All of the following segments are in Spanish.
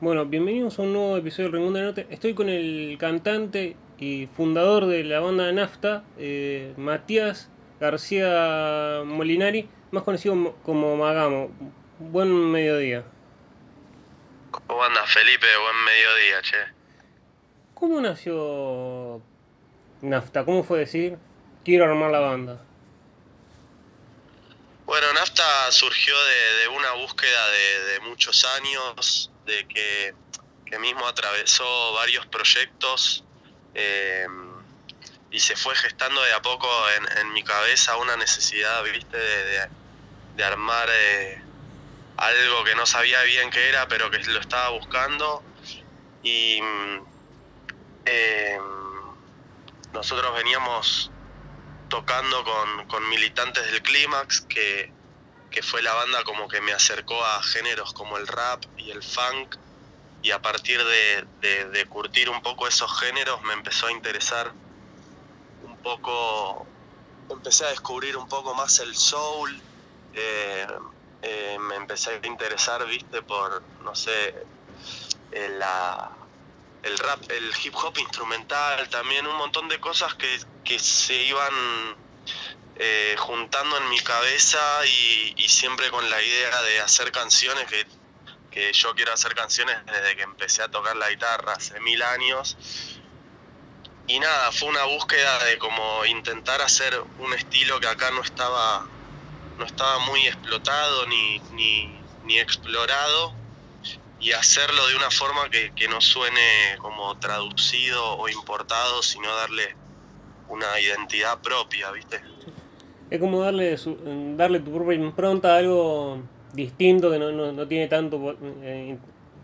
Bueno, bienvenidos a un nuevo episodio del Rincón del Norte. Estoy con el cantante y fundador de la banda de Nafta, eh, Matías García Molinari, más conocido mo- como Magamo. Buen mediodía. ¿Cómo andas, Felipe? Buen mediodía, che. ¿Cómo nació Nafta? ¿Cómo fue decir, quiero armar la banda? Bueno, Nafta surgió de, de una búsqueda de, de muchos años, de que, que mismo atravesó varios proyectos eh, y se fue gestando de a poco en, en mi cabeza una necesidad, viste, de, de- armar eh, algo que no sabía bien qué era, pero que lo estaba buscando. Y eh, nosotros veníamos tocando con, con militantes del Clímax, que, que fue la banda como que me acercó a géneros como el rap y el funk, y a partir de, de- curtir un poco esos géneros me empezó a interesar un poco, empecé a descubrir un poco más el soul, eh, eh, me empecé a interesar, viste, por, no sé, eh, la, el rap, el hip hop instrumental, también un montón de cosas que, que se iban eh, juntando en mi cabeza y, siempre con la idea de hacer canciones, que, que yo quiero hacer canciones desde que empecé a tocar la guitarra hace mil años. Y nada, fue una búsqueda de como intentar hacer un estilo que acá no estaba, no estaba muy explotado ni, ni, ni explorado y hacerlo de una forma que, que no suene como traducido o importado, sino darle una identidad propia, ¿viste? Es como darle, su- darle tu propia impronta a algo distinto que no, no- no tiene tanto, eh,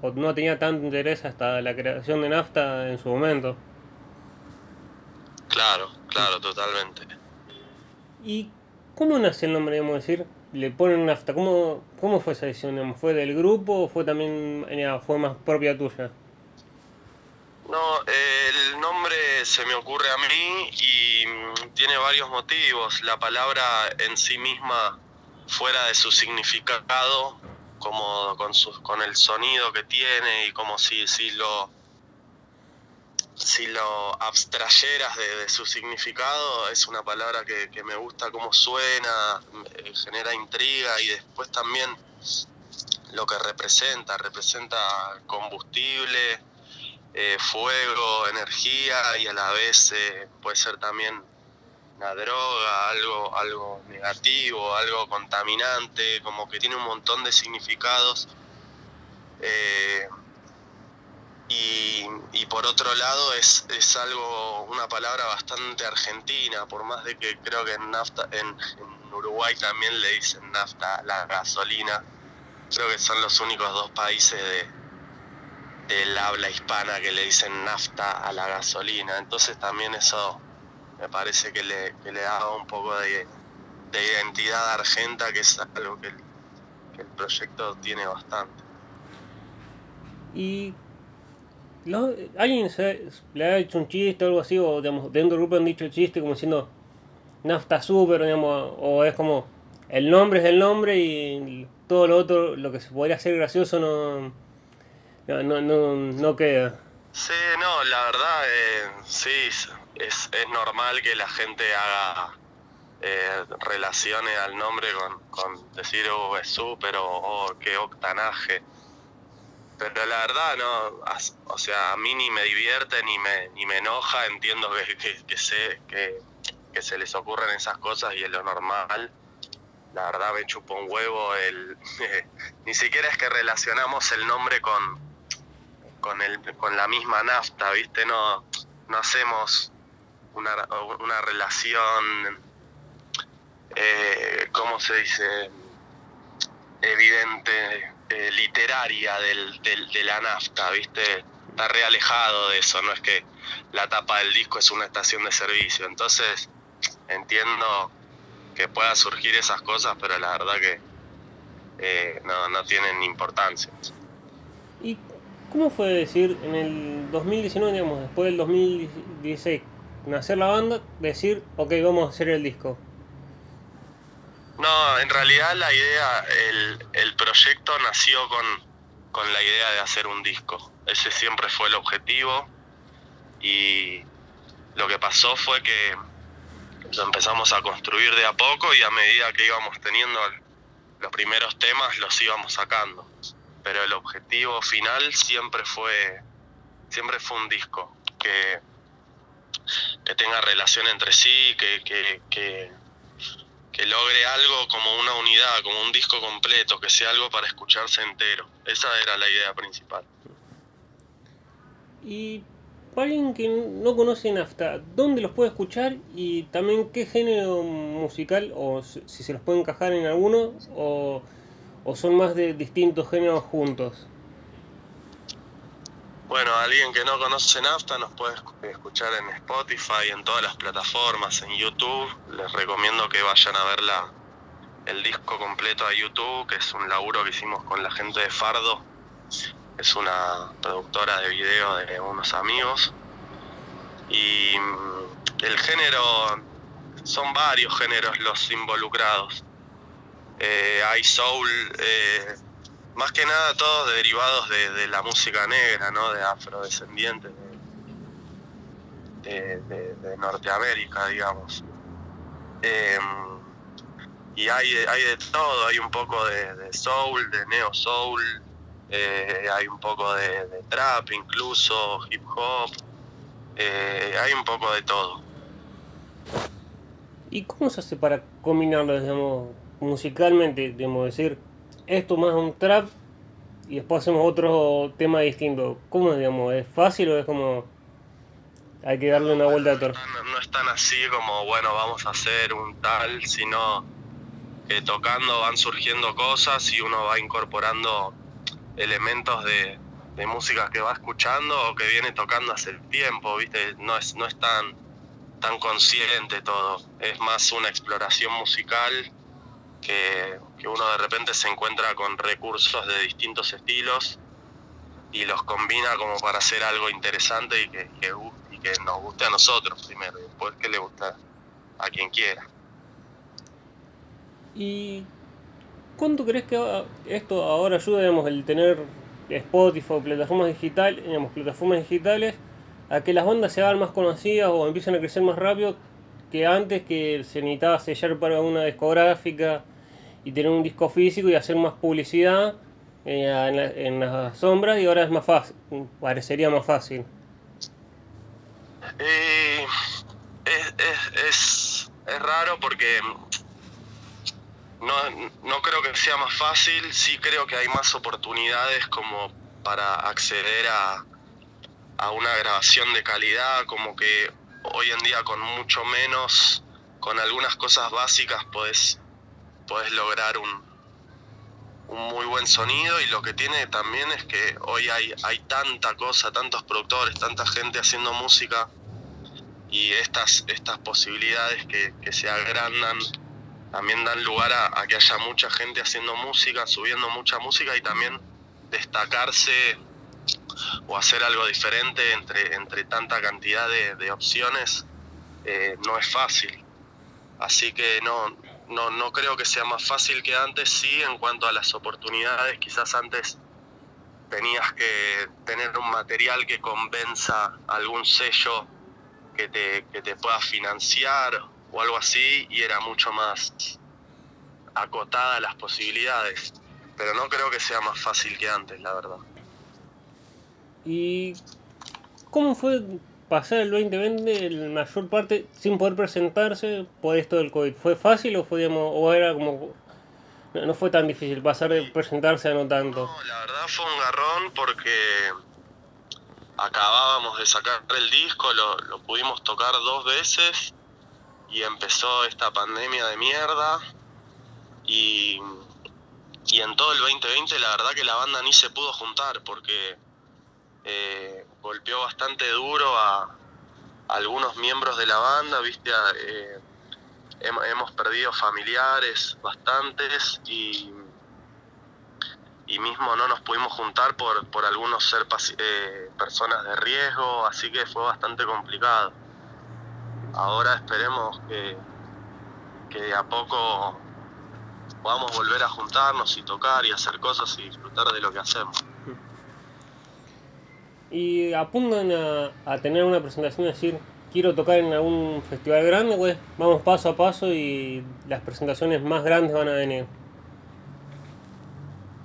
o no tenía tanto interés hasta la creación de Nafta en su momento. Claro, claro, totalmente. ¿Y cómo nace el nombre, digamos, decir? Le ponen nafta. ¿Cómo, cómo fue esa decisión? ¿Fue del grupo o fue también eh, fue más propia tuya? No, el nombre se me ocurre a mí y mm, tiene varios motivos. La palabra en sí misma, fuera de su significado, como con, su, con el sonido que tiene y como si, si lo si lo abstrayeras de, su significado, es una palabra que, me gusta cómo suena, genera intriga y después también lo que representa, representa combustible, eh, fuego, energía y a la vez eh, puede ser también una droga, algo, algo negativo, algo contaminante, como que tiene un montón de significados. Eh, y, y por otro lado es, es algo, una palabra bastante argentina, por más de que creo que en nafta, en, en Uruguay también le dicen nafta la gasolina. Creo que son los únicos dos países de, del habla hispana que le dicen nafta a la gasolina. Entonces también eso me parece que le, que le un poco de, de identidad argenta, que es algo que el, que el proyecto tiene bastante. ¿Y alguien se, le ha hecho un chiste o algo así? O digamos, dentro del grupo han dicho el chiste como diciendo nafta super, digamos, o es como el nombre es el nombre y todo lo otro, lo que se podría hacer gracioso no, no, no, no, queda. Sí, no, la verdad, eh, sí, es, es normal que la gente haga eh, relaciones al nombre con, con decir, oh, es súper o oh, qué octanaje. Pero la verdad, no, o sea, a mí ni me divierte ni me, ni me enoja, entiendo que, que, que sé que, que se les ocurren esas cosas y es lo normal. La verdad me chupa un huevo el... ni siquiera es que relacionamos el nombre con, con, el, con la misma nafta, ¿viste? No, no hacemos una, una relación, eh, ¿cómo se dice? Evidente, eh, literaria del, de la nafta, ¿viste? Está re alejado de eso, no es que la tapa del disco es una estación de servicio. Entonces, entiendo que pueda surgir esas cosas, pero la verdad que eh, no, no tienen importancia. ¿Y cómo fue decir en el 2019, digamos, después del 2016, nacer la banda, decir, ok, vamos a hacer el disco? No, en realidad la idea, el, el proyecto nació con, con la idea de hacer un disco. Ese siempre fue el objetivo y lo que pasó fue que lo empezamos a construir de a poco y a medida que íbamos teniendo los primeros temas los íbamos sacando. Pero el objetivo final siempre fue siempre fue un disco que, que tenga relación entre sí, que, que, que, que logre algo como una unidad, como un disco completo, que sea algo para escucharse entero. Esa era la idea principal. Y para alguien que no conoce Nafta, ¿dónde los puede escuchar? Y también qué género musical, o si se los puede encajar en alguno, o, o son más de distintos géneros juntos. Bueno, alguien que no conoce Nafta nos puede escuchar en Spotify, en todas las plataformas, en YouTube. Les recomiendo que vayan a ver la, el disco completo a YouTube, que es un laburo que hicimos con la gente de Fardo es una productora de video de unos amigos. Y mm, el género, son varios géneros los involucrados. Eh, hay soul, eh, más que nada todos derivados de, la música negra, ¿no? de afrodescendientes de, de, Norteamérica, digamos. Em, y hay, hay de todo, hay un poco de, soul, de neo soul, eh, hay un poco de, trap incluso, hip hop, hay un poco de todo. ¿Y cómo se hace para combinarlo, digamos, musicalmente, digamos, decir, esto más un trap y después hacemos otro tema distinto? ¿Cómo, digamos, es fácil o es como hay que darle una vuelta a todo? No, no es tan así como, bueno, vamos a hacer un tal, sino que tocando van surgiendo cosas y uno va incorporando elementos de, de música que va escuchando o que viene tocando hace tiempo, ¿viste? No es, no es tan, tan consciente todo, es más una exploración musical que, uno de repente se encuentra con recursos de distintos estilos y los combina como para hacer algo interesante y que, que, y que nos guste a nosotros primero y después que le gusta a quien quiera. Y ¿Cuánto crees que esto ahora ayuda, digamos, el tener Spotify o plataformas digitales, digamos, plataformas digitales, a que las bandas se hagan más conocidas o empiecen a crecer más rápido que antes que se necesitaba sellar para una discográfica y tener un disco físico y hacer más publicidad eh, en, las sombras y ahora es más fácil, parecería más fácil. Eh, es, es, es raro porque no, no creo que sea más fácil, sí creo que hay más oportunidades como para acceder a, a una grabación de calidad, como que hoy en día con mucho menos, con algunas cosas básicas puedes lograr un, un muy buen sonido y lo que tiene también es que hoy hay, hay tanta cosa, tantos productores, tanta gente haciendo música y estas, estas posibilidades que, que se agrandan también dan lugar a, que haya mucha gente haciendo música, subiendo mucha música y también destacarse o hacer algo diferente entre, entre tanta cantidad de, opciones eh, no es fácil. Así que no, no, no creo que sea más fácil que antes, sí, en cuanto a las oportunidades, quizás antes tenías que tener un material que convenza algún sello que te, que te pueda financiar o algo así y era mucho más acotada las posibilidades. Pero no creo que sea más fácil que antes, la verdad. ¿Y cómo fue pasar el 2020 la mayor parte sin poder presentarse por esto del COVID? ¿Fue fácil o, fue, o era como... No, fue tan difícil pasar de presentarse a no tanto? No, la verdad fue un garrón porque acabábamos de sacar el disco, lo, lo pudimos tocar dos veces y empezó esta pandemia de mierda y, y en todo el 2020 la verdad que la banda ni se pudo juntar porque eh, golpeó bastante duro a, algunos miembros de la banda, viste, eh, hemos, perdido familiares bastantes y, y mismo no nos pudimos juntar por, por algunos ser eh, personas de riesgo, así que fue bastante complicado ahora esperemos que, que de a poco podamos volver a juntarnos y tocar y hacer cosas y disfrutar de lo que hacemos. ¿Y apuntan a, a tener una presentación decir, quiero tocar en algún festival grande, pues vamos paso a paso y las presentaciones más grandes van a venir?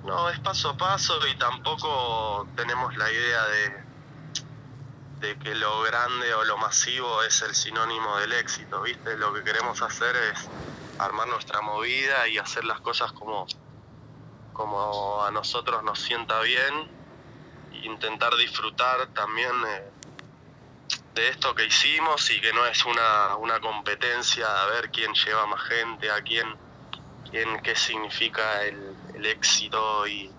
No, es paso a paso y tampoco tenemos la idea de, de que lo grande o lo masivo es el sinónimo del éxito, ¿viste? Lo que queremos hacer es armar nuestra movida y hacer las cosas como, como a nosotros nos sienta bien intentar disfrutar también eh, de esto que hicimos y que no es una, una competencia a ver quién lleva más gente, a quién, quién qué significa el, el éxito y,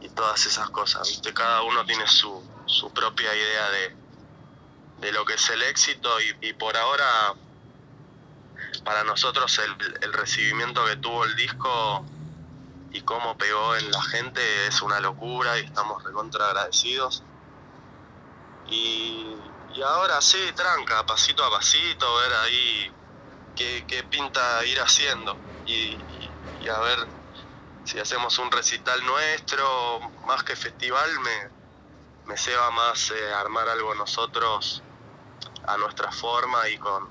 y, todas esas cosas. ¿viste? Cada uno tiene su, su propia idea de, de, lo que es el éxito y, y por ahora para nosotros el, el, recibimiento que tuvo el disco y cómo pegó en la gente es una locura y estamos recontra agradecidos. Y, y ahora sí, tranca, pasito a pasito, ver ahí qué, qué pinta ir haciendo y, y, a ver si hacemos un recital nuestro, más que festival, me, me ceba más eh, armar algo nosotros a nuestra forma y con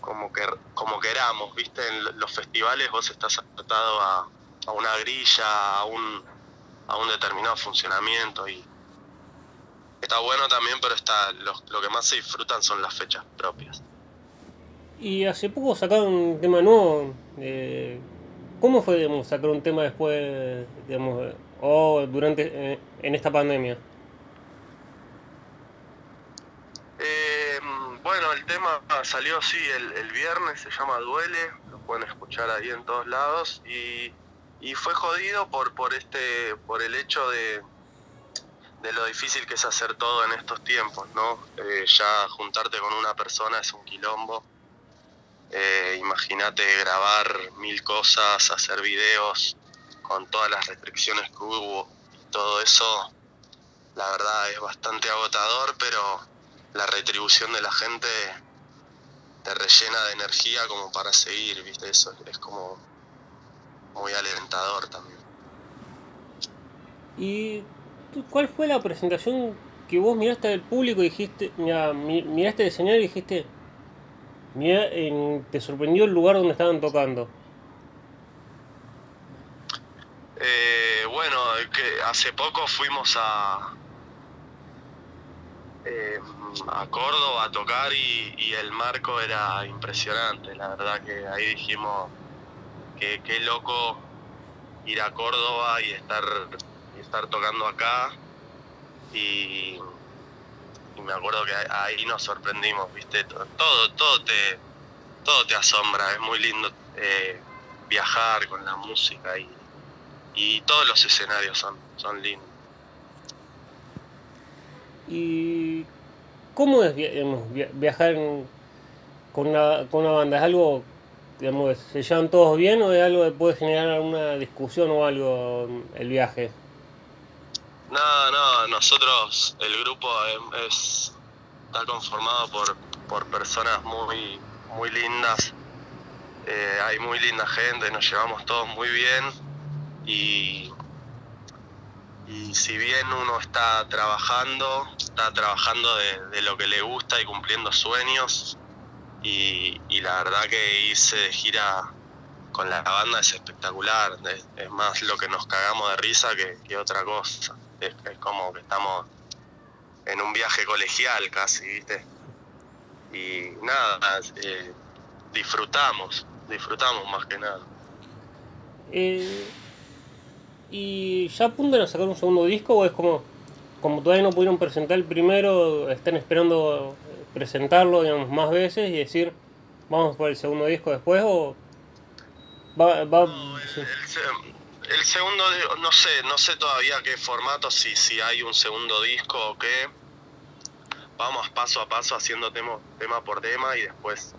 como que como queramos, viste, en los festivales vos estás atado a, a una grilla, a un, a un determinado funcionamiento y está bueno también, pero está lo, lo, que más se disfrutan son las fechas propias. Y hace poco sacaron un tema nuevo. Eh, ¿Cómo fue digamos, sacar un tema después, digamos, o durante, eh, en esta pandemia? Eh, bueno, el tema salió así el, el, viernes, se llama Duele, lo pueden escuchar ahí en todos lados y, y fue jodido por, por, este, por el hecho de, de lo difícil que es hacer todo en estos tiempos, ¿no? Eh, ya juntarte con una persona es un quilombo. Eh, Imagínate grabar mil cosas, hacer videos con todas las restricciones que hubo y todo eso, la verdad es bastante agotador, pero la retribución de la gente te rellena de energía como para seguir, ¿viste? Eso es como muy alentador también. Y ¿Cuál fue la presentación que vos miraste al público y dijiste, mira, miraste el escenario y dijiste, mira, te sorprendió el lugar donde estaban tocando? Eh, bueno, que hace poco fuimos a eh, a Córdoba a tocar y, y, el marco era impresionante. La verdad que ahí dijimos qué loco ir a Córdoba y estar estar tocando acá y, me acuerdo que ahí nos sorprendimos, viste, todo, todo te, todo te asombra, es muy lindo eh, viajar con la música y, y todos los escenarios son, son lindos. ¿Y cómo es viajar con una, con una banda? ¿Es algo, se llevan todos bien o es algo que puede generar alguna discusión o algo el viaje? No, no, nosotros, el grupo es, está conformado por, por personas muy, muy lindas, eh, hay muy linda gente, nos llevamos todos muy bien y, y si bien uno está trabajando, está trabajando de, de lo que le gusta y cumpliendo sueños y, la verdad que irse de gira con la banda es espectacular, es, más lo que nos cagamos de risa que, que otra cosa es, es, como que estamos en un viaje colegial casi, ¿viste? Y nada, eh, disfrutamos, disfrutamos más que nada. Eh, ¿Y ya apuntan a sacar un segundo disco o es como, como todavía no pudieron presentar el primero, están esperando presentarlo digamos, más veces y decir, vamos por el segundo disco después o va... va el, el, el segundo, no sé, no sé todavía qué formato, si, si hay un segundo disco o qué. Vamos paso a paso haciendo tema, tema por tema y después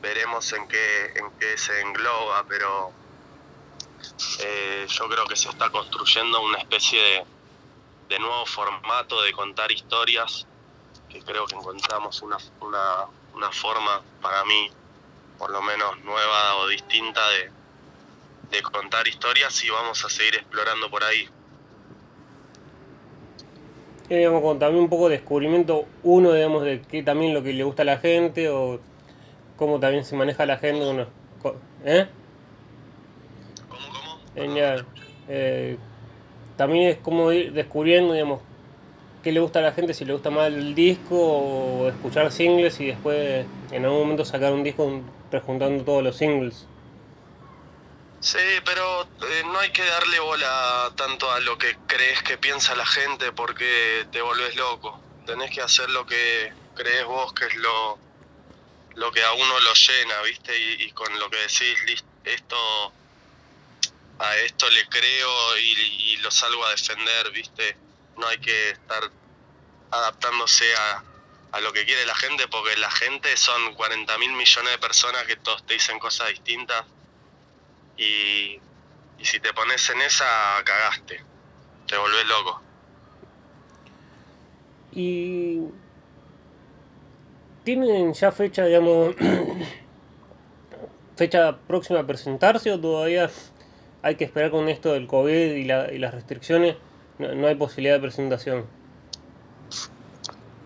veremos en qué, en qué se engloba, pero eh, yo creo que se está construyendo una especie de, nuevo formato de contar historias, que creo que encontramos una, una, una forma para mí, por lo menos nueva o distinta de, de contar historias y vamos a seguir explorando por ahí. digamos, también un poco descubrimiento, uno, digamos, de qué también lo que le gusta a la gente o cómo también se maneja la gente. Uno, ¿Eh? ¿Cómo, cómo? Eh, también es como ir descubriendo, digamos, qué le gusta a la gente, si le gusta más el disco o escuchar singles y después en algún momento sacar un disco prejuntando todos los singles. Sí, pero eh, no hay que darle bola tanto a lo que crees que piensa la gente porque te volvés loco. Tenés que hacer lo que crees vos que es lo, lo que a uno lo llena, ¿viste? Y, con lo que decís, esto a esto le creo y, lo salgo a defender, ¿viste? No hay que estar adaptándose a, a lo que quiere la gente porque la gente son 40 mil millones de personas que todos te dicen cosas distintas y, si te pones en esa, cagaste. Te volvés loco. Y tienen ya fecha, digamos, fecha próxima a presentarse o todavía hay que esperar con esto del COVID y, la, y las restricciones? No, no, hay posibilidad de presentación.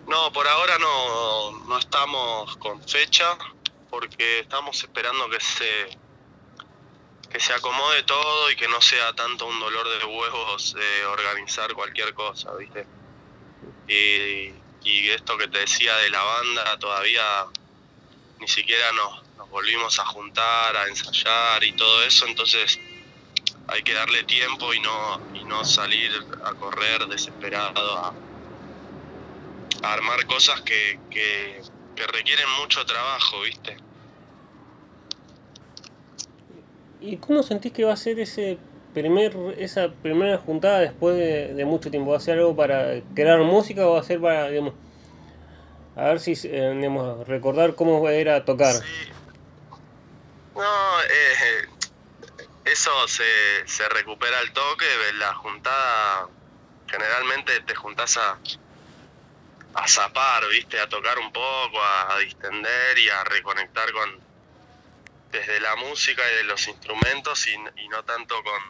No, por ahora no, no estamos con fecha porque estamos esperando que se que se acomode todo y que no sea tanto un dolor de huevos eh, organizar cualquier cosa, ¿viste? Y, y, esto que te decía de la banda, todavía ni siquiera nos, nos volvimos a juntar, a ensayar y todo eso, entonces hay que darle tiempo y no, y no salir a correr desesperado a, armar cosas que, que, que requieren mucho trabajo, ¿viste? ¿Y cómo sentís que va a ser ese primer, esa primera juntada después de, mucho tiempo? ¿Va a ser algo para crear música o va a ser para, digamos, a ver si, eh, digamos, recordar cómo era tocar? Sí. No, eh, eso se, se recupera al toque, la juntada, generalmente te juntás a, a zapar, viste, a tocar un poco, a distender y a reconectar con, desde la música y de los instrumentos y, no tanto con,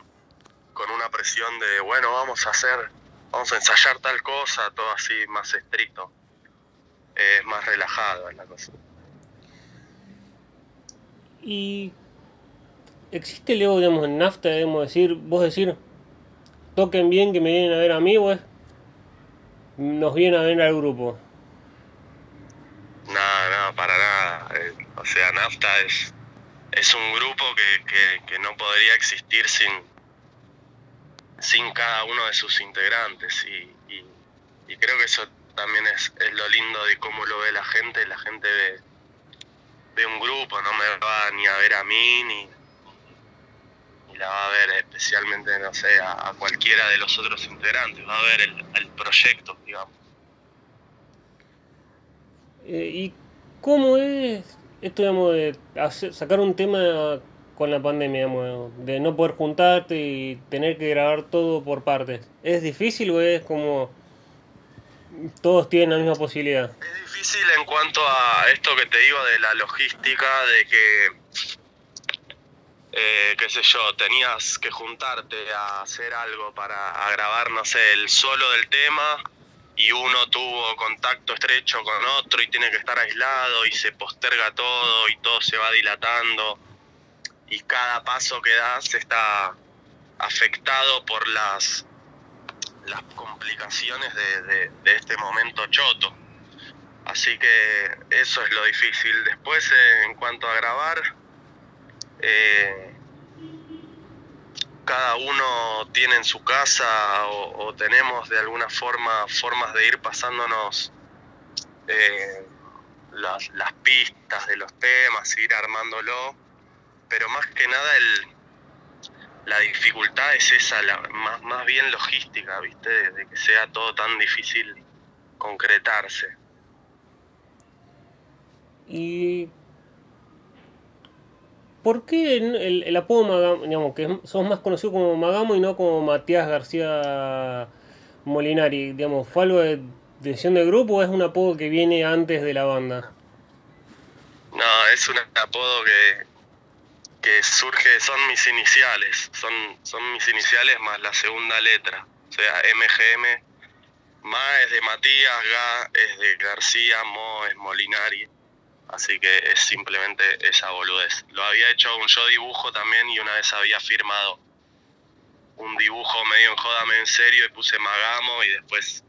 con, una presión de, bueno, vamos a hacer, vamos a ensayar tal cosa, todo así más estricto. Es más relajado la cosa. Y existe luego, digamos, en NAFTA, debemos decir, vos decir, toquen bien que me vienen a ver a mí, pues, nos vienen a ver al grupo. No, no, para nada. Eh, o sea, NAFTA es es un grupo que, que, no podría existir sin, sin cada uno de sus integrantes y, y, creo que eso también es, es, lo lindo de cómo lo ve la gente, la gente de, de un grupo, no me va ni a ver a mí ni, la va a ver especialmente, no sé, a, cualquiera de los otros integrantes, va a ver el, el proyecto, digamos. Eh, ¿Y cómo es esto, digamos, de sacar un tema con la pandemia, digamos, de no poder juntarte y tener que grabar todo por partes, ¿es difícil o es como todos tienen la misma posibilidad? Es difícil en cuanto a esto que te digo de la logística, de que, eh, qué sé yo, tenías que juntarte a hacer algo para grabar, no sé, el solo del tema y uno tuvo contacto estrecho con otro y tiene que estar aislado y se posterga todo y todo se va dilatando y cada paso que das está afectado por las, las complicaciones de, este momento choto. Así que eso es lo difícil. Después, en cuanto a grabar, eh, cada uno tiene en su casa o, tenemos de alguna forma formas de ir pasándonos eh, las, pistas de los temas, ir armándolo, pero más que nada el, la dificultad es esa, la, más, más bien logística, ¿viste? de que sea todo tan difícil concretarse. Y ¿Por qué el, apodo Magamo, digamos, que sos más conocido como Magamo y no como Matías García Molinari? Digamos, ¿Fue de decisión del grupo o es un apodo que viene antes de la banda? No, es un apodo que, que surge, son mis iniciales, son, son mis iniciales más la segunda letra, o sea, MGM Ma es de Matías, Ga es de García, Mo es Molinari. Así que es simplemente esa boludez. Lo había hecho un yo dibujo también y una vez había firmado un dibujo medio en jodame en serio y puse Magamo y después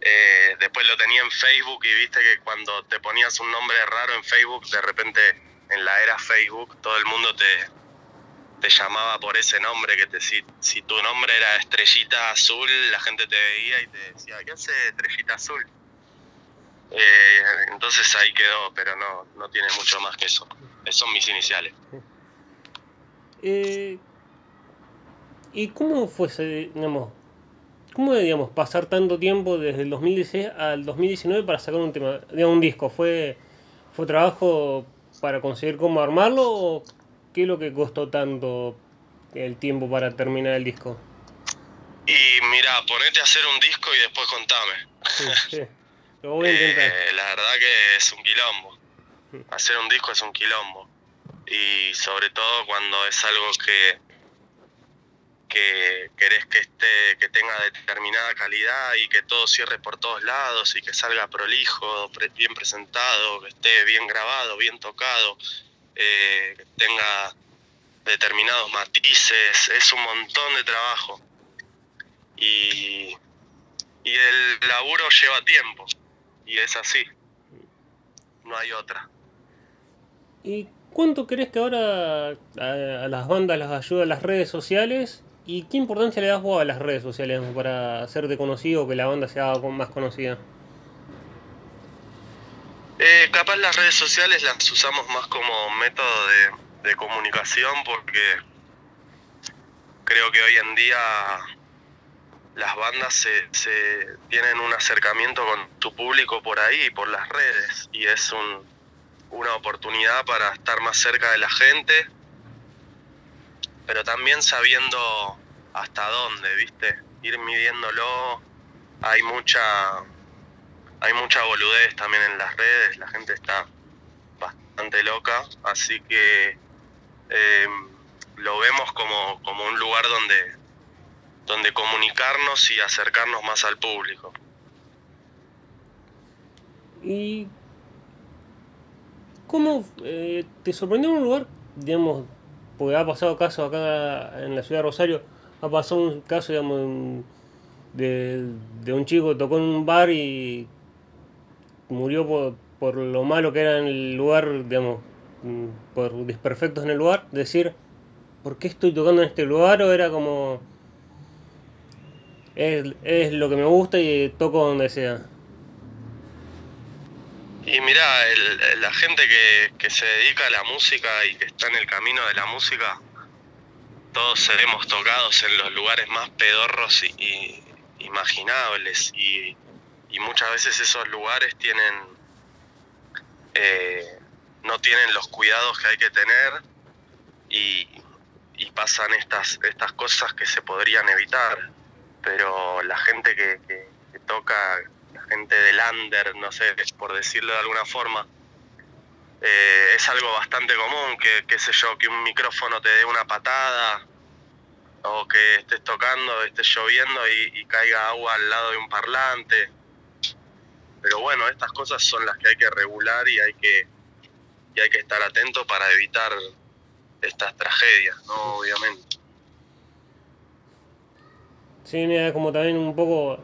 eh, después lo tenía en Facebook y viste que cuando te ponías un nombre raro en Facebook, de repente en la era Facebook todo el mundo te, te llamaba por ese nombre, que te, si, si tu nombre era Estrellita Azul, la gente te veía y te decía, ¿qué hace Estrellita Azul? Eh, entonces ahí quedó, pero no, no tiene mucho más que eso. Esos son mis iniciales. Eh, ¿Y cómo fue, digamos, cómo digamos, pasar tanto tiempo desde el 2016 al 2019 para sacar un tema, digamos, un disco? ¿Fue, fue trabajo para conseguir cómo armarlo o qué es lo que costó tanto el tiempo para terminar el disco? Y mira, ponete a hacer un disco y después contame. Eh, la verdad que es un quilombo. Hacer un disco es un quilombo. Y sobre todo cuando es algo que que querés que esté, que tenga determinada calidad y que todo cierre por todos lados y que salga prolijo, bien presentado, que esté bien grabado, bien tocado, eh, que tenga determinados matices, es un montón de trabajo. Y, y el laburo lleva tiempo, y es así, no hay otra. ¿Y cuánto crees que ahora a, a las bandas las ayuda las redes sociales ¿Y qué importancia le das vos a las redes sociales para hacerte conocido o que la banda sea más conocida? Eh, capaz las redes sociales las usamos más como método de, comunicación porque creo que hoy en día las bandas se, se, tienen un acercamiento con tu público por ahí, por las redes, y es un, una oportunidad para estar más cerca de la gente pero también sabiendo hasta dónde, ¿viste? Ir midiéndolo. Hay mucha hay mucha boludez también en las redes, la gente está bastante loca, así que eh, lo vemos como, como un lugar donde, donde comunicarnos y acercarnos más al público. ¿Y cómo eh, te sorprendió un lugar, digamos, porque ha pasado casos acá en la ciudad de Rosario, ha pasado un caso, digamos, de, un chico que tocó en un bar y murió por, por lo malo que era en el lugar, digamos, por desperfectos en el lugar, decir, ¿por qué estoy tocando en este lugar? O era como, es, es lo que me gusta y toco donde sea. Y mira, la gente que, se dedica a la música y que está en el camino de la música, todos seremos tocados en los lugares más pedorros y, imaginables y, muchas veces esos lugares tienen eh, no tienen los cuidados que hay que tener y, pasan estas estas cosas que se podrían evitar pero la gente que, que toca gente del under, no sé, por decirlo de alguna forma, eh, es algo bastante común, que, qué sé yo, que un micrófono te dé una patada o que estés tocando, estés lloviendo y, caiga agua al lado de un parlante. Pero bueno, estas cosas son las que hay que regular y hay que, y hay que estar atento para evitar estas tragedias, ¿no? Obviamente. Sí, mira, como también un poco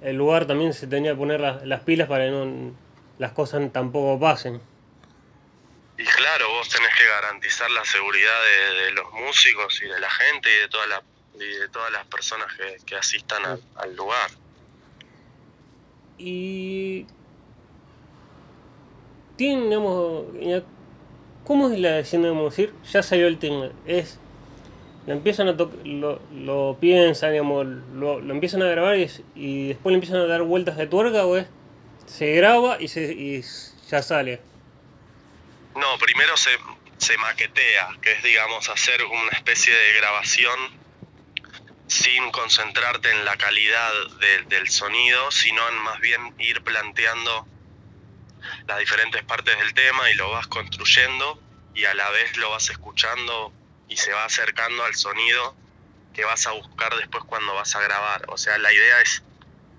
el lugar también se tenía que poner las, pilas para que no, las cosas tampoco pasen. Y claro, vos tenés que garantizar la seguridad de, los músicos y de la gente y de, toda la, de todas las personas que, asistan al lugar. Y tiene, ¿cómo es la decisión de decir? Ya salió el tema, es lo empiezan a lo, lo, piensan, digamos, lo, lo, empiezan a grabar y, después le empiezan a dar vueltas de tuerca o es, se graba y, se, y ya sale. No, primero se, se maquetea, que es digamos hacer una especie de grabación sin concentrarte en la calidad del sonido, sino más bien ir planteando las diferentes partes del tema y lo vas construyendo y a la vez lo vas escuchando y se va acercando al sonido que vas a buscar después cuando vas a grabar. O sea, la idea es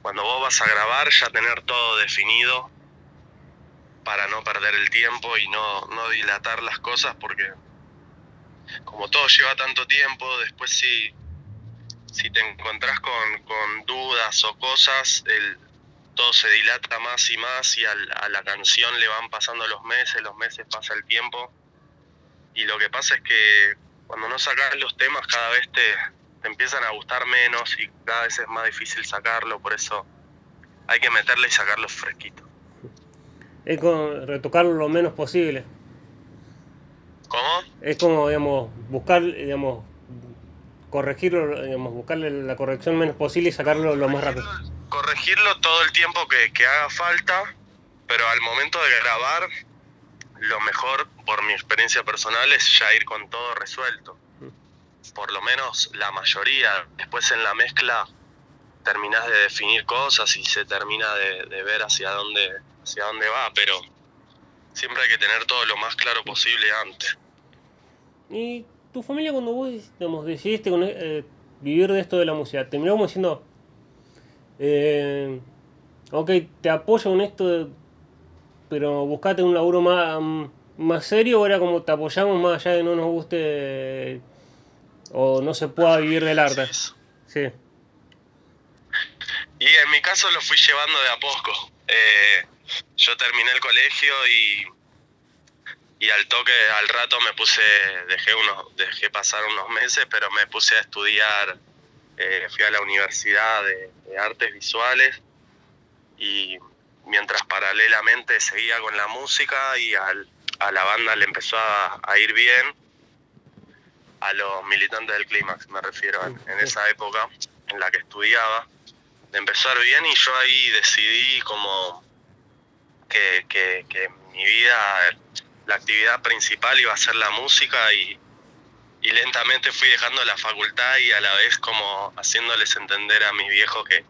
cuando vos vas a grabar ya tener todo definido para no perder el tiempo y no, no dilatar las cosas porque como todo lleva tanto tiempo, después si, si te encontrás con, con dudas o cosas, el, todo se dilata más y más y a la canción le van pasando los meses, los meses pasa el tiempo y lo que pasa es que cuando no sacas los temas cada vez te, te empiezan a gustar menos y cada vez es más difícil sacarlo, por eso hay que meterle y sacarlo fresquito. Es como retocarlo lo menos posible. ¿Cómo? Es como, digamos, buscar, digamos, corregirlo, digamos, buscarle la corrección menos posible y sacarlo lo más rápido. Corregirlo todo el tiempo que, que haga falta, pero al momento de grabar, lo mejor, por mi experiencia personal, es ya ir con todo resuelto. Por lo menos la mayoría. Después en la mezcla terminas de definir cosas y se termina de, ver hacia dónde, hacia dónde va, pero siempre hay que tener todo lo más claro posible antes. ¿Y tu familia cuando vos decidiste eh, vivir de esto de la música, terminó como diciendo, eh, ok, te apoyo en esto, de- pero buscate un laburo más, más serio o era como te apoyamos más allá de no nos guste o no se pueda vivir del arte? Sí. Sí. Y en mi caso lo fui llevando de a poco. Eh, yo terminé el colegio y, y al toque, al rato me puse, dejé, unos, dejé pasar unos meses, pero me puse a estudiar, eh, fui a la Universidad de, de Artes Visuales y mientras paralelamente seguía con la música y al- a la banda le empezó a, ir bien, a los militantes del clímax me refiero, en, en esa época en la que estudiaba, de empezar bien y yo ahí decidí como que, que, que mi vida, la actividad principal iba a ser la música y, y lentamente fui dejando la facultad y a la vez como haciéndoles entender a mis viejos que,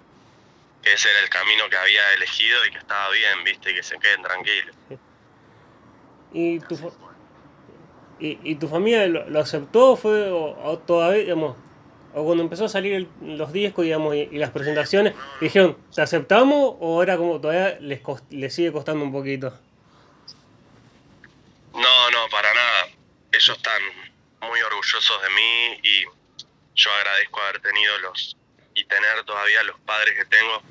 que ese era el camino que había elegido y que estaba bien, viste, y que se queden tranquilos. ¿Y tu, y, y tu familia lo, lo aceptó fue o, o todavía, digamos, o cuando empezó a salir el- los discos, digamos, y, y las presentaciones, dijeron, ¿te aceptamos o era como todavía les, cos- les sigue costando un poquito? No, no, para nada. Ellos están muy orgullosos de mí y yo agradezco haber tenido los y tener todavía los padres que tengo.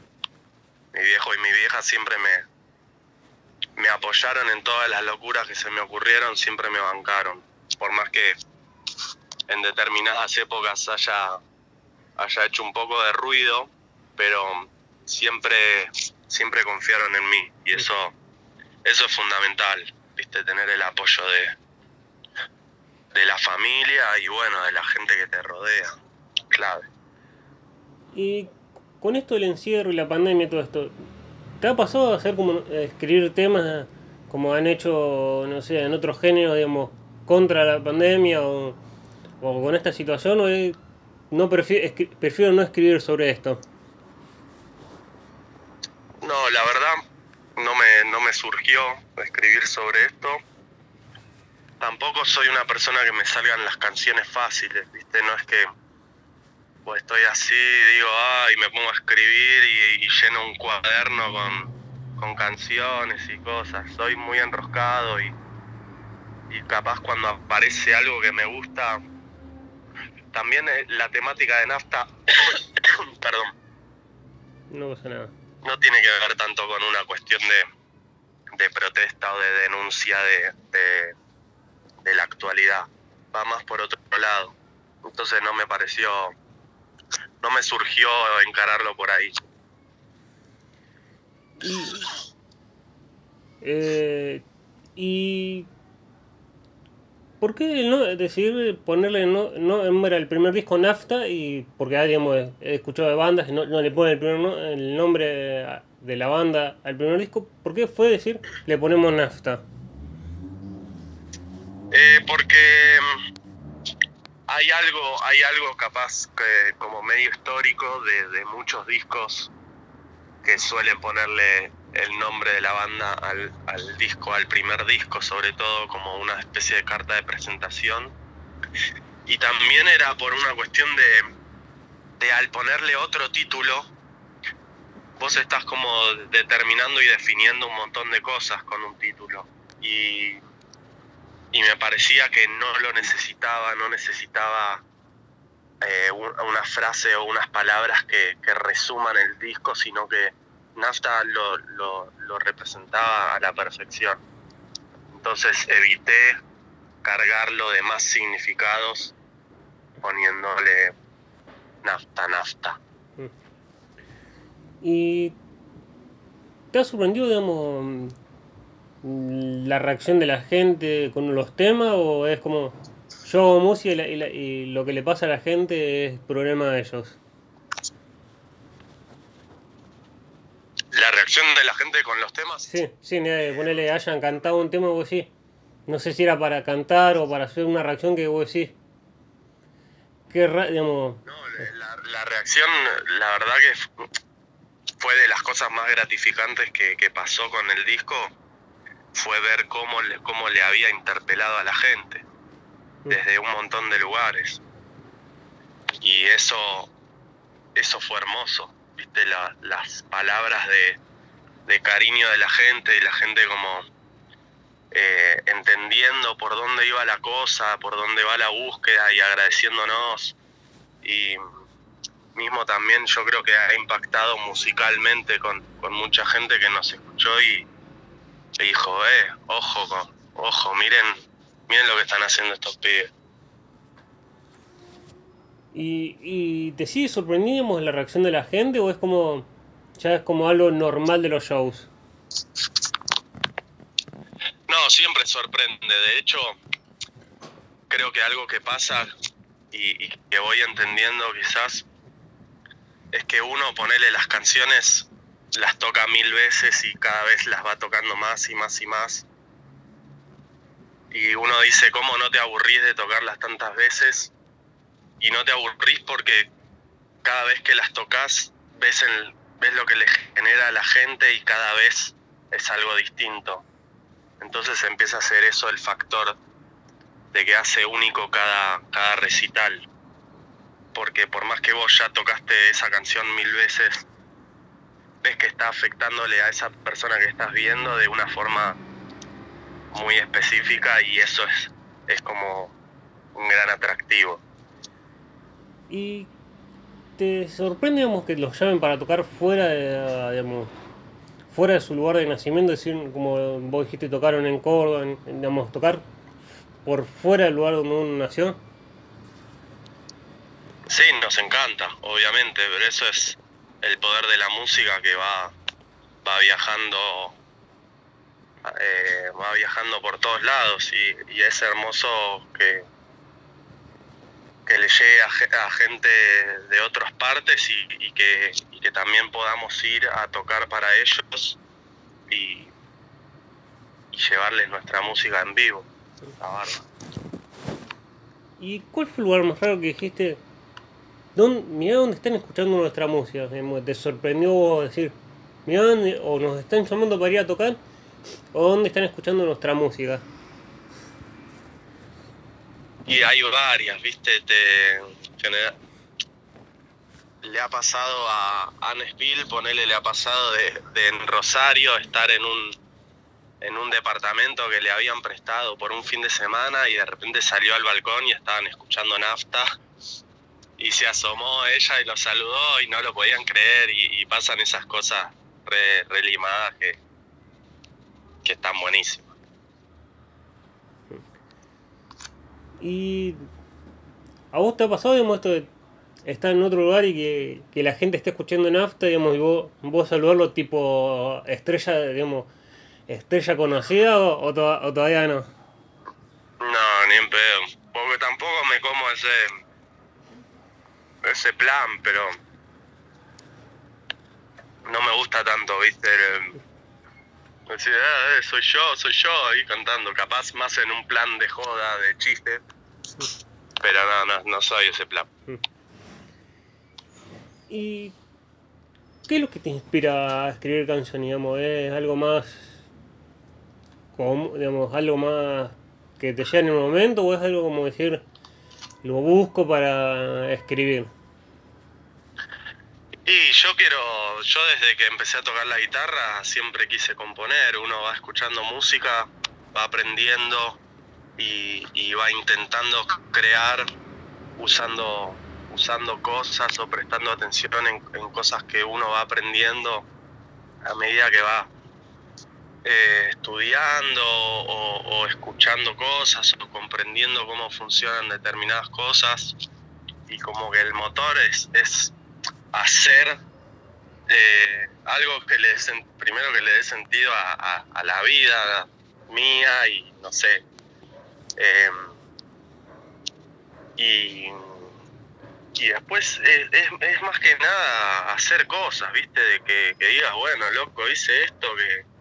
Mi viejo y mi vieja siempre me, me apoyaron en todas las locuras que se me ocurrieron, siempre me bancaron. Por más que en determinadas épocas haya, haya hecho un poco de ruido, pero siempre, siempre confiaron en mí y eso, eso es fundamental, viste, tener el apoyo de, de la familia y bueno, de la gente que te rodea, clave. Y con esto del encierro y la pandemia y todo esto, ¿te ha pasado a hacer como eh, escribir temas como han hecho, no sé, en otros géneros, digamos, contra la pandemia o, con esta situación? ¿O no prefiero, prefiero no escribir sobre esto? No, la verdad no me, no me surgió escribir sobre esto. Tampoco soy una persona que me salgan las canciones fáciles, ¿viste? No es que pues estoy así, digo, ah, y me pongo a escribir y, y lleno un cuaderno con, con canciones y cosas. Soy muy enroscado y, y capaz cuando aparece algo que me gusta, también eh, la temática de nafta, perdón, No pasa nada. no tiene que ver tanto con una cuestión de, de protesta o de denuncia de, de, de la actualidad. Va más por otro lado. Entonces no me pareció, no me surgió encararlo por ahí. Y, eh, y ¿por qué no decidir ponerle no, no era el primer disco Nafta y porque ah, digamos, he escuchado de bandas que no, no le ponen el, primer no- el nombre de la banda al primer disco? ¿Por qué fue decir le ponemos Nafta? Eh, porque hay algo, hay algo capaz que como medio histórico de, muchos discos que suelen ponerle el nombre de la banda al, al disco, al primer disco, sobre todo como una especie de carta de presentación. Y también era por una cuestión de, de al ponerle otro título, vos estás como determinando y definiendo un montón de cosas con un título. Y, y me parecía que no lo necesitaba, no necesitaba eh, una frase o unas palabras que, resuman el disco, sino que Nafta lo, representaba a la perfección. Entonces evité cargarlo de más significados poniéndole nafta, nafta. ¿Y te ha sorprendido, digamos, la reacción de la gente con los temas o es como yo hago música y, lo que le pasa a la gente es problema de ellos? ¿La reacción de la gente con los temas? Sí, sí, ponele, hayan cantado un tema, vos sí. No sé si era para cantar o para hacer una reacción que vos decís. Qué digamos. No, la, la reacción, la verdad que fue de las cosas más gratificantes que, pasó con el disco, fue ver cómo le, cómo le había interpelado a la gente, desde un montón de lugares. Y eso, eso fue hermoso, viste, las palabras de, de, cariño de la gente y la gente como eh, entendiendo por dónde iba la cosa, por dónde va la búsqueda y agradeciéndonos. Y mismo también yo creo que ha impactado musicalmente con, mucha gente que nos escuchó y, dijo, eh, ojo, ojo, miren, miren lo que están haciendo estos pibes. ¿Y, y te sigue sorprendiendo la reacción de la gente o es como ya es como algo normal de los shows? No, siempre sorprende. De hecho, creo que algo que pasa y, y que voy entendiendo quizás es que uno ponele las canciones, las toca mil veces y cada vez las va tocando más y más y más. Y uno dice, ¿cómo no te aburrís de tocarlas tantas veces? Y no te aburrís porque cada vez que las tocas ves, el, ves lo que le genera a la gente y cada vez es algo distinto. Entonces empieza a ser eso el factor de que hace único cada, cada recital porque por más que vos ya tocaste esa canción mil veces, ves que está afectándole a esa persona que estás viendo de una forma muy específica y eso es, es como un gran atractivo. ¿Y te sorprende que los llamen para tocar fuera de, digamos, fuera de su lugar de nacimiento? Es decir, como vos dijiste, tocaron en Córdoba, digamos, tocar por fuera del lugar donde uno nació. Sí, nos encanta, obviamente, pero eso es el poder de la música que va, va viajando eh, va viajando por todos lados y, es hermoso que, que le llegue a, gente de otras partes y, que, que, también podamos ir a tocar para ellos y, llevarles nuestra música en vivo. ¿Y cuál fue el lugar más raro que dijiste? Mira dónde están escuchando nuestra música. ¿Te sorprendió decir, mira dónde, o nos están llamando para ir a tocar, o dónde están escuchando nuestra música? Y hay varias, viste, te, le ha pasado a Anne Spill, ponele, le ha pasado de, de, en Rosario estar en un, en un departamento que le habían prestado por un fin de semana y de repente salió al balcón y estaban escuchando nafta y se asomó ella y lo saludó y no lo podían creer y, pasan esas cosas re, limadas que, que están buenísimas. ¿Y a vos te ha pasado, digamos, esto de estar en otro lugar y que, que la gente esté escuchando nafta, digamos, y vos, vos saludarlo tipo estrella, digamos, estrella conocida o, o, todavía no? No, ni en pedo. Porque tampoco me como ese ese plan, pero no me gusta tanto, ¿viste? Decir, ah, eh, soy yo, soy yo ahí cantando, capaz más en un plan de joda, de chiste, pero no, no, no soy ese plan. ¿Y qué es lo que te inspira a escribir canciones, digamos? ¿Es algo más, como, digamos, algo más que te llega en el momento o es algo como decir, lo busco para escribir? Y yo quiero, yo desde que empecé a tocar la guitarra siempre quise componer, uno va escuchando música, va aprendiendo y, va intentando crear usando, usando cosas o prestando atención en, cosas que uno va aprendiendo a medida que va eh, estudiando o, escuchando cosas o comprendiendo cómo funcionan determinadas cosas. Y como que el motor es, es hacer eh, algo que le primero que le dé sentido a, la vida mía y no sé em, y, y después es, más que nada hacer cosas viste de que digas bueno loco hice esto que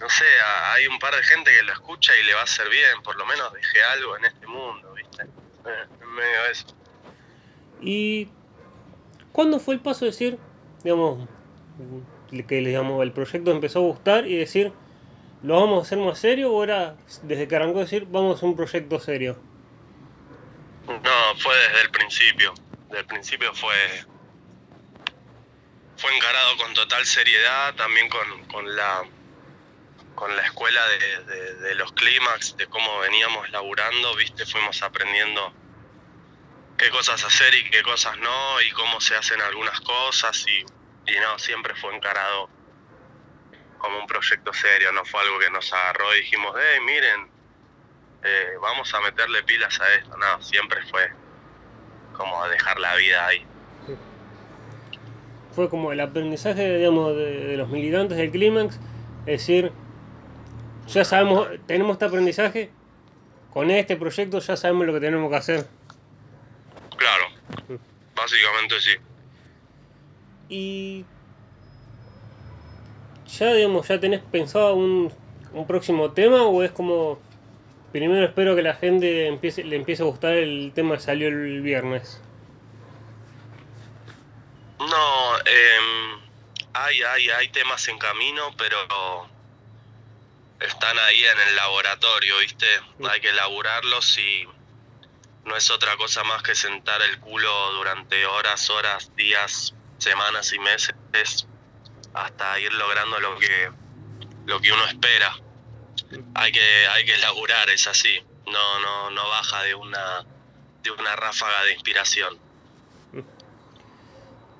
no sé hay un par de gente que lo escucha y le va a hacer bien por lo menos dejé algo en este mundo viste eh, en medio de eso y ¿Cuándo fue el paso de decir, digamos, que digamos, el proyecto empezó a gustar y decir, ¿lo vamos a hacer más serio o era desde que arrancó decir, vamos a un proyecto serio? No, fue desde el principio. Desde el principio fue fue encarado con total seriedad, también con, la con la escuela de, los clímax, de cómo veníamos laburando, viste, fuimos aprendiendo qué cosas hacer y qué cosas no, y cómo se hacen algunas cosas, y, y no, siempre fue encarado como un proyecto serio, no fue algo que nos agarró y dijimos, hey, miren, eh, vamos a meterle pilas a esto, no, siempre fue como dejar la vida ahí. Fue como el aprendizaje, digamos, de, los militantes del Clímax, es decir, ya sabemos, tenemos este aprendizaje, con este proyecto ya sabemos lo que tenemos que hacer. Claro, básicamente sí. Y ya digamos, ya tenés pensado un, un próximo tema o es como primero espero que la gente empiece, le empiece a gustar el tema que salió el viernes? No, eh, hay, hay, hay temas en camino, pero están ahí en el laboratorio, ¿viste? Hay que elaborarlos y no es otra cosa más que sentar el culo durante horas, horas, días, semanas y meses hasta ir logrando lo que lo que uno espera. Hay que hay que laburar, es así. No no no baja de una de una ráfaga de inspiración.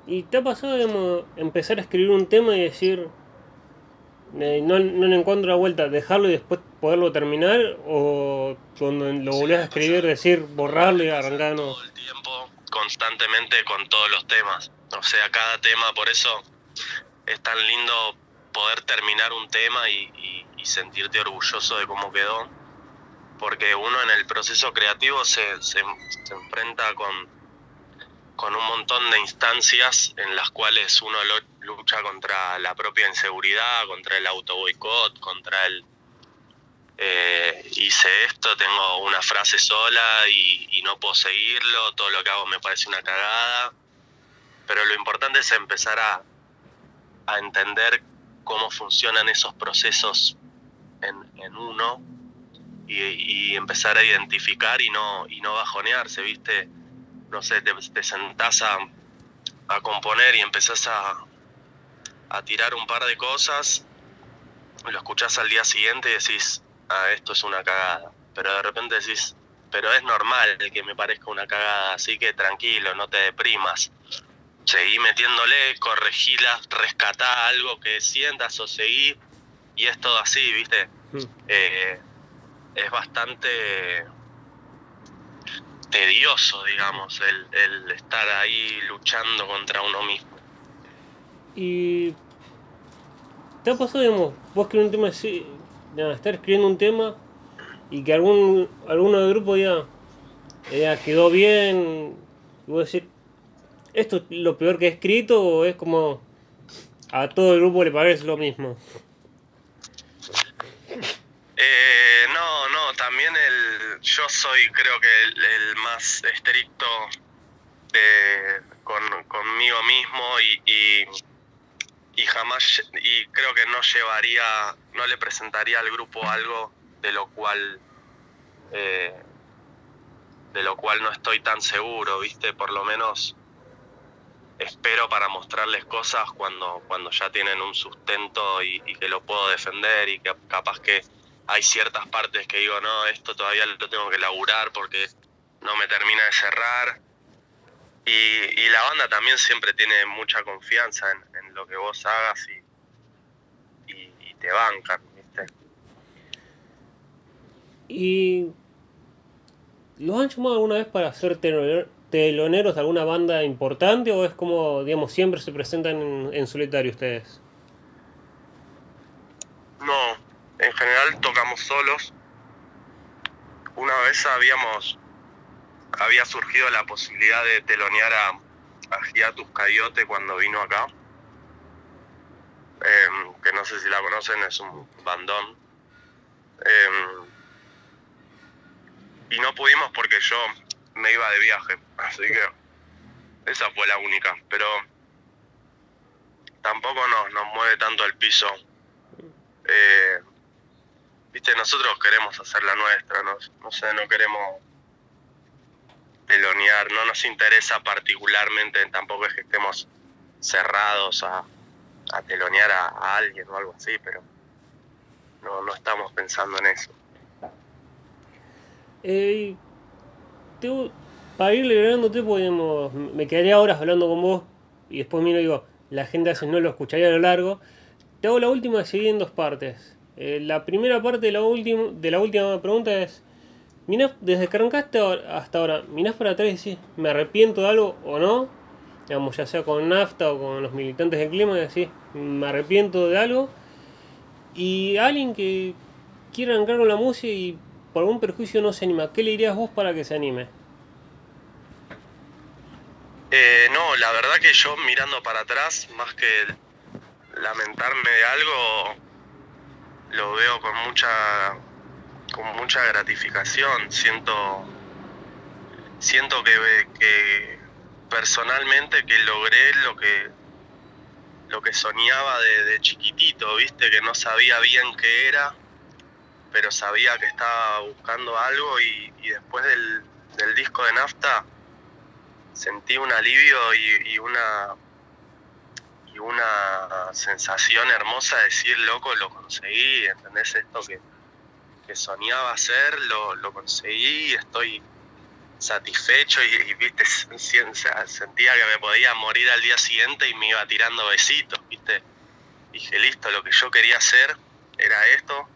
¿Y te ha pasado empezar a escribir un tema y decir eh, no, no le encuentro la vuelta, dejarlo y después poderlo terminar o cuando lo volvés a escribir decir borrarlo y arrancar Todo el tiempo, constantemente con todos los temas. O sea, cada tema, por eso es tan lindo poder terminar un tema y, sentirte orgulloso de cómo quedó. Porque uno en el proceso creativo se, se, se enfrenta con, con un montón de instancias en las cuales uno lucha contra la propia inseguridad, contra el auto boicot, contra el eh, hice esto, tengo una frase sola y, no puedo seguirlo, todo lo que hago me parece una cagada. Pero lo importante es empezar a, a entender cómo funcionan esos procesos en, en uno y, y, empezar a identificar y no, y no bajonearse, ¿viste? No sé, te, te sentás a, a, componer y empezás a, a tirar un par de cosas, lo escuchás al día siguiente y decís, ah, esto es una cagada. Pero de repente decís, pero es normal que me parezca una cagada, así que tranquilo, no te deprimas. Seguí metiéndole, corregila, rescatá algo que sientas o seguí, y es todo así, ¿viste? Hmm. Eh, es bastante tedioso, digamos, el, estar ahí luchando contra uno mismo. Y te ha pasado, digamos, vos que un tema así, estar escribiendo un tema y que algún alguno del grupo ya, ya quedó bien, y vos decir, ¿esto es lo peor que he escrito o es como a todo el grupo le parece lo mismo? Eh, no, no, también el, yo soy creo que el, más estricto con, conmigo mismo y, y, y, jamás, y creo que no llevaría, no le presentaría al grupo algo de lo cual, eh, de lo cual no estoy tan seguro, viste, por lo menos espero para mostrarles cosas cuando, cuando ya tienen un sustento y, que lo puedo defender y que capaz que hay ciertas partes que digo, no, esto todavía lo tengo que laburar porque no me termina de cerrar. Y, la banda también siempre tiene mucha confianza en, lo que vos hagas y, y, te bancan, ¿viste? ¿Y los han llamado alguna vez para hacer teloneros de alguna banda importante o es como, digamos, siempre se presentan en, solitario ustedes? No, en general tocamos solos. Una vez habíamos, había surgido la posibilidad de telonear a, a Giatus Cayote cuando vino acá. Em, que no sé si la conocen, es un bandón. Em, y no pudimos porque yo me iba de viaje, así que esa fue la única, pero tampoco nos, nos mueve tanto el piso. Eh, viste, nosotros queremos hacer la nuestra, no, sé, no queremos telonear, no nos interesa particularmente, tampoco es que estemos cerrados a, a telonear a, alguien o algo así, pero no, no estamos pensando en eso. Eh, para ir liberándote, podemos, me quedaría horas hablando con vos y después miro digo, la gente a no lo escucharía a lo largo. Te hago la última seguida en dos partes. Eh, la primera parte de la, de la última pregunta es, desde que arrancaste hasta ahora, mirás para atrás y decís, ¿me arrepiento de algo o no? Digamos, ya sea con NAFTA o con los militantes del clima, y decís, ¿me arrepiento de algo? Y alguien que quiera arrancar con la música y por algún perjuicio no se anima, ¿qué le dirías vos para que se anime? Eh, no, la verdad que yo mirando para atrás, más que lamentarme de algo, lo veo con mucha con mucha gratificación. Siento siento que, personalmente que logré lo que lo que soñaba de, chiquitito, viste, que no sabía bien qué era pero sabía que estaba buscando algo y, después del, disco de Nafta sentí un alivio y, una y una sensación hermosa de decir, loco, lo conseguí, ¿entendés? Esto que, soñaba hacer, lo, conseguí, estoy satisfecho y, viste, sentía que me podía morir al día siguiente y me iba tirando besitos, viste. Dije, listo, lo que yo quería hacer era esto,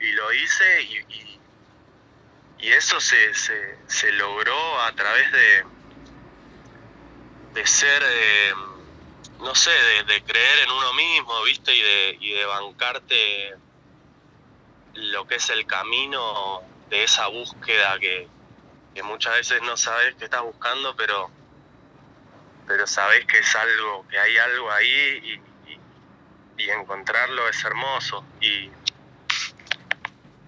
y lo hice y, y, eso se, se, logró a través de, de ser, eh, no sé, de, creer en uno mismo, ¿viste? Y de, y de bancarte lo que es el camino de esa búsqueda que, muchas veces no sabes qué estás buscando, pero, pero sabes que es algo, que hay algo ahí y, y encontrarlo es hermoso. Y,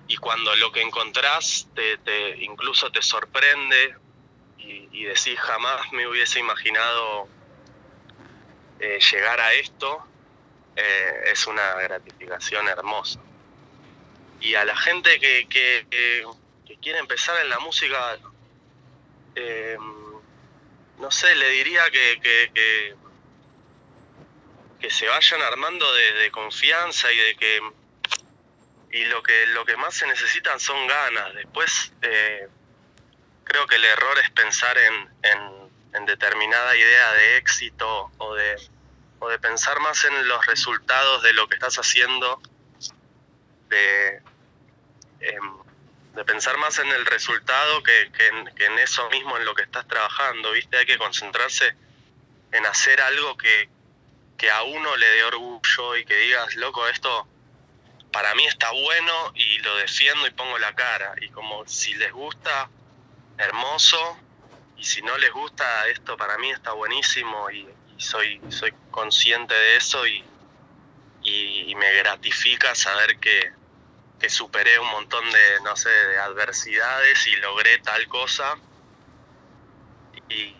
y cuando lo que encontrás te, incluso te sorprende y, decís jamás me hubiese imaginado eh, llegar a esto, eh, es una gratificación hermosa. Y a la gente que, que, quiere empezar en la música, eh, no sé, le diría que, que, se vayan armando de confianza y de que y lo que, lo que más se necesitan son ganas. Después creo que el error es pensar en, en, determinada idea de éxito o de, o de pensar más en los resultados de lo que estás haciendo, de, em, de pensar más en el resultado que, que, en, eso mismo, en lo que estás trabajando, ¿viste? Hay que concentrarse en hacer algo que, que a uno le dé orgullo y que digas, loco, esto para mí está bueno y lo defiendo y pongo la cara. Y como si les gusta, hermoso. Y si no les gusta, esto para mí está buenísimo y, soy, soy consciente de eso y, y, me gratifica saber que, que, superé un montón de, no sé, de adversidades y logré tal cosa. Y,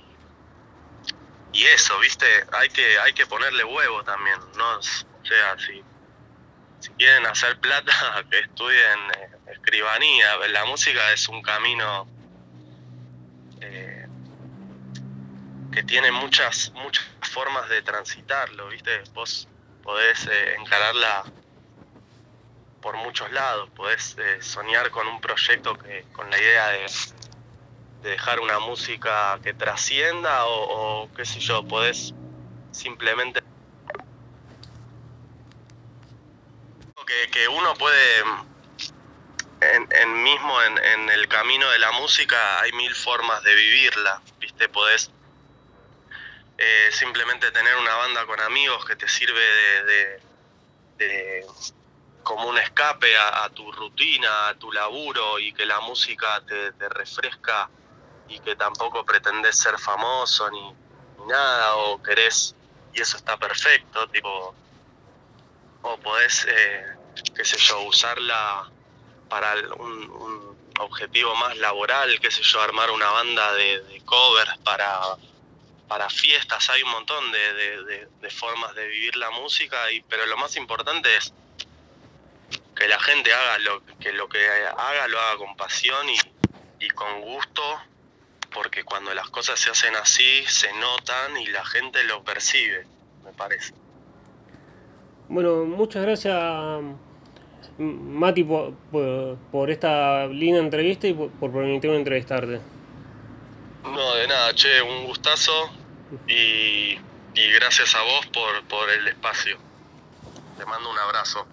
y eso, viste, hay que, hay que ponerle huevo también, ¿no? O sea, si si quieren hacer plata, que estudien eh, escribanía. La música es un camino eh, que tiene muchas, muchas formas de transitarlo, ¿viste? Vos podés eh, encararla por muchos lados, podés eh, soñar con un proyecto que, con la idea de, dejar una música que trascienda o, qué sé yo, podés simplemente... Que, uno puede, en, mismo en, en, el camino de la música hay mil formas de vivirla, ¿viste? Podés eh, simplemente tener una banda con amigos que te sirve de, como un escape a, tu rutina, a tu laburo y que la música te, refresca y que tampoco pretendes ser famoso ni, nada o querés y eso está perfecto, tipo, o podés, eh, qué sé yo, usarla para un, objetivo más laboral, qué sé yo, armar una banda de, de covers para para fiestas, hay un montón de, formas de vivir la música, y, pero lo más importante es que la gente haga lo que lo que haga lo haga con pasión y, con gusto, porque cuando las cosas se hacen así se notan y la gente lo percibe, me parece. Bueno, muchas gracias Mati por, por, esta linda entrevista y por permitirme entrevistarte. No, de nada, che, un gustazo y, gracias a vos por, por el espacio. Te mando un abrazo.